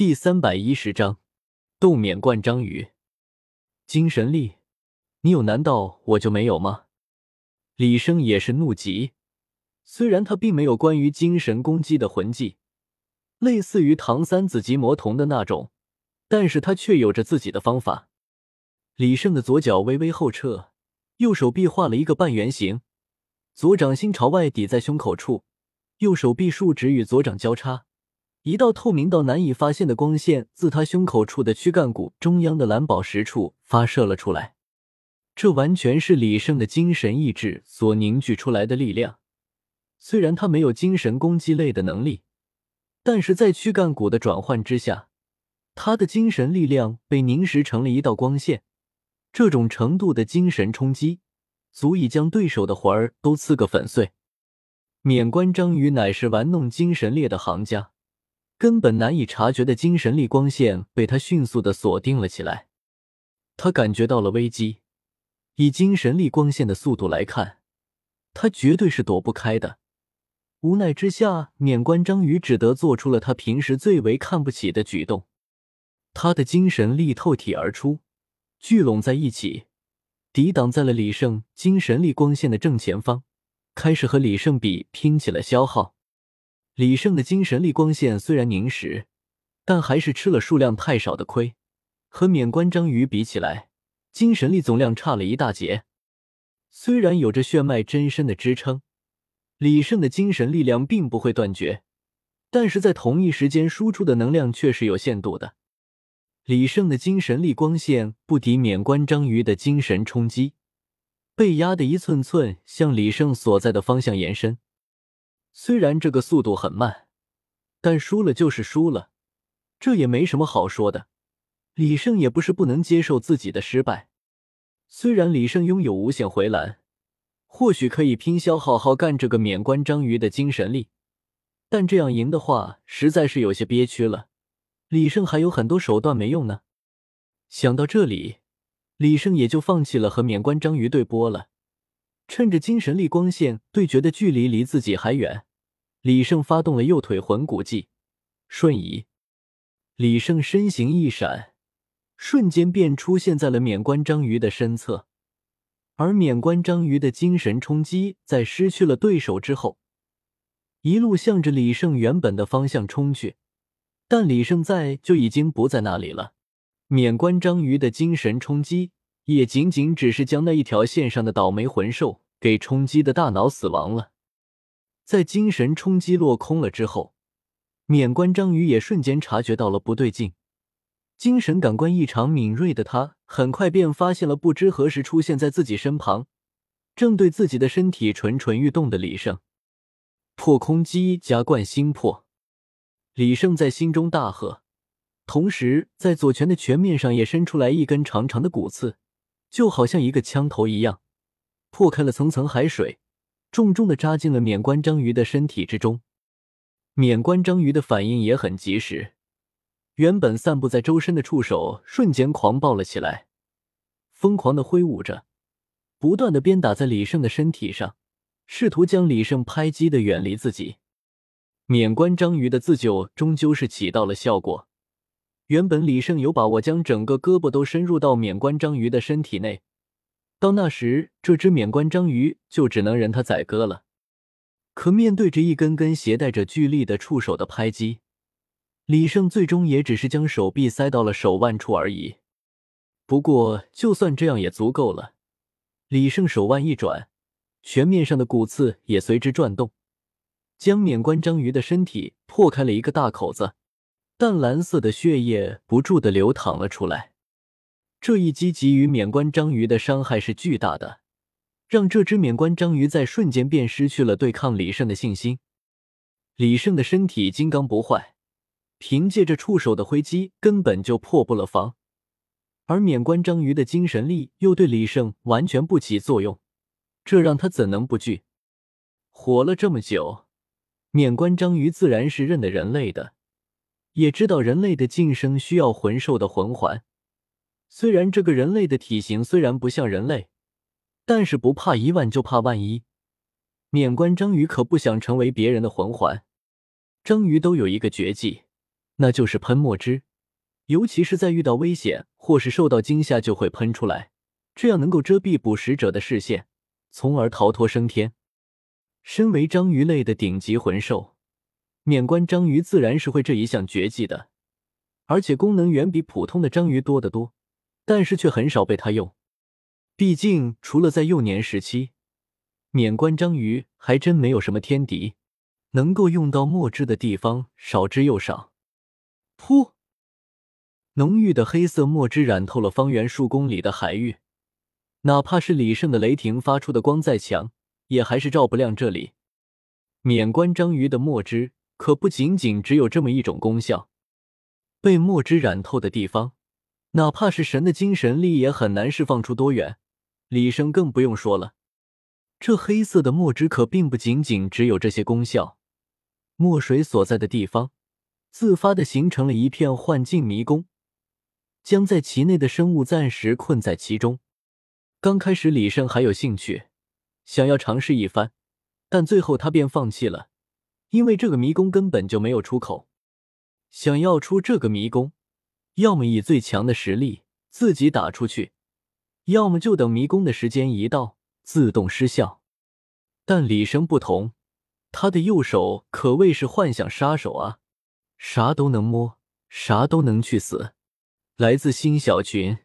第三百一十章，斗免冠章鱼。精神力，你有难道我就没有吗？李生也是怒极。虽然他并没有关于精神攻击的魂技，类似于唐三紫极魔瞳的那种，但是他却有着自己的方法。李胜的左脚微微后撤，右手臂画了一个半圆形，左掌心朝外抵在胸口处，右手臂竖直与左掌交叉。一道透明到难以发现的光线自他胸口处的躯干骨中央的蓝宝石处发射了出来，这完全是李胜的精神意志所凝聚出来的力量。虽然他没有精神攻击类的能力，但是在躯干骨的转换之下，他的精神力量被凝实成了一道光线。这种程度的精神冲击，足以将对手的魂儿都刺个粉碎。免冠章鱼乃是玩弄精神力的行家。根本难以察觉的精神力光线被他迅速的锁定了起来，他感觉到了危机。以精神力光线的速度来看，他绝对是躲不开的。无奈之下，免冠章鱼只得做出了他平时最为看不起的举动。他的精神力透体而出，聚拢在一起，抵挡在了李胜精神力光线的正前方，开始和李胜比拼起了消耗。李胜的精神力光线虽然凝实，但还是吃了数量太少的亏，和免冠章鱼比起来，精神力总量差了一大截。虽然有着血脉真身的支撑，李胜的精神力量并不会断绝，但是在同一时间输出的能量却是有限度的。李胜的精神力光线不敌免冠章鱼的精神冲击，被压得一寸寸向李胜所在的方向延伸。虽然这个速度很慢，但输了就是输了，这也没什么好说的。李胜也不是不能接受自己的失败。虽然李胜拥有无限回蓝，或许可以拼消耗耗干这个免冠章鱼的精神力，但这样赢的话实在是有些憋屈了。李胜还有很多手段没用呢。想到这里，李胜也就放弃了和免冠章鱼对波了。趁着精神力光线对决的距离离自己还远，李胜发动了右腿魂骨技瞬移。李胜身形一闪，瞬间便出现在了免冠章鱼的身侧。而免冠章鱼的精神冲击在失去了对手之后，一路向着李胜原本的方向冲去。但李胜在就已经不在那里了。免冠章鱼的精神冲击。也仅仅只是将那一条线上的倒霉魂兽给冲击的大脑死亡了。在精神冲击落空了之后，免冠章鱼也瞬间察觉到了不对劲。精神感官异常敏锐的他，很快便发现了不知何时出现在自己身旁，正对自己的身体蠢蠢欲动的李胜。破空击加贯心魄，李胜在心中大喝，同时在左拳的拳面上也伸出来一根长长的骨刺。就好像一个枪头一样，破开了层层海水，重重的扎进了免冠章鱼的身体之中。免冠章鱼的反应也很及时，原本散布在周身的触手瞬间狂暴了起来，疯狂的挥舞着，不断的鞭打在李胜的身体上，试图将李胜拍击的远离自己。免冠章鱼的自救终究是起到了效果。原本李胜有把握将整个胳膊都深入到免冠章鱼的身体内，到那时这只免冠章鱼就只能任他宰割了。可面对着一根根携带着巨力的触手的拍击，李胜最终也只是将手臂塞到了手腕处而已。不过就算这样也足够了。李胜手腕一转，拳面上的骨刺也随之转动，将免冠章鱼的身体破开了一个大口子。淡蓝色的血液不住的流淌了出来，这一击给予免冠章鱼的伤害是巨大的，让这只免冠章鱼在瞬间便失去了对抗李胜的信心。李胜的身体金刚不坏，凭借着触手的挥击根本就破不了防，而免冠章鱼的精神力又对李胜完全不起作用，这让他怎能不惧？活了这么久，免冠章鱼自然是认得人类的。也知道人类的晋升需要魂兽的魂环，虽然这个人类的体型虽然不像人类，但是不怕一万就怕万一。免冠章鱼可不想成为别人的魂环。章鱼都有一个绝技，那就是喷墨汁，尤其是在遇到危险或是受到惊吓就会喷出来，这样能够遮蔽捕食者的视线，从而逃脱升天。身为章鱼类的顶级魂兽，免冠章鱼自然是会这一项绝技的，而且功能远比普通的章鱼多得多，但是却很少被他用。毕竟，除了在幼年时期，免冠章鱼还真没有什么天敌，能够用到墨汁的地方少之又少。噗！浓郁的黑色墨汁染透了方圆数公里的海域，哪怕是李胜的雷霆发出的光再强。也还是照不亮这里。免冠章鱼的墨汁可不仅仅只有这么一种功效，被墨汁染透的地方，哪怕是神的精神力也很难释放出多远。李生更不用说了，这黑色的墨汁可并不仅仅只有这些功效。墨水所在的地方，自发的形成了一片幻境迷宫，将在其内的生物暂时困在其中。刚开始，李胜还有兴趣。想要尝试一番，但最后他便放弃了，因为这个迷宫根本就没有出口。想要出这个迷宫，要么以最强的实力自己打出去，要么就等迷宫的时间一到自动失效。但李生不同，他的右手可谓是幻想杀手啊，啥都能摸，啥都能去死。来自新小群。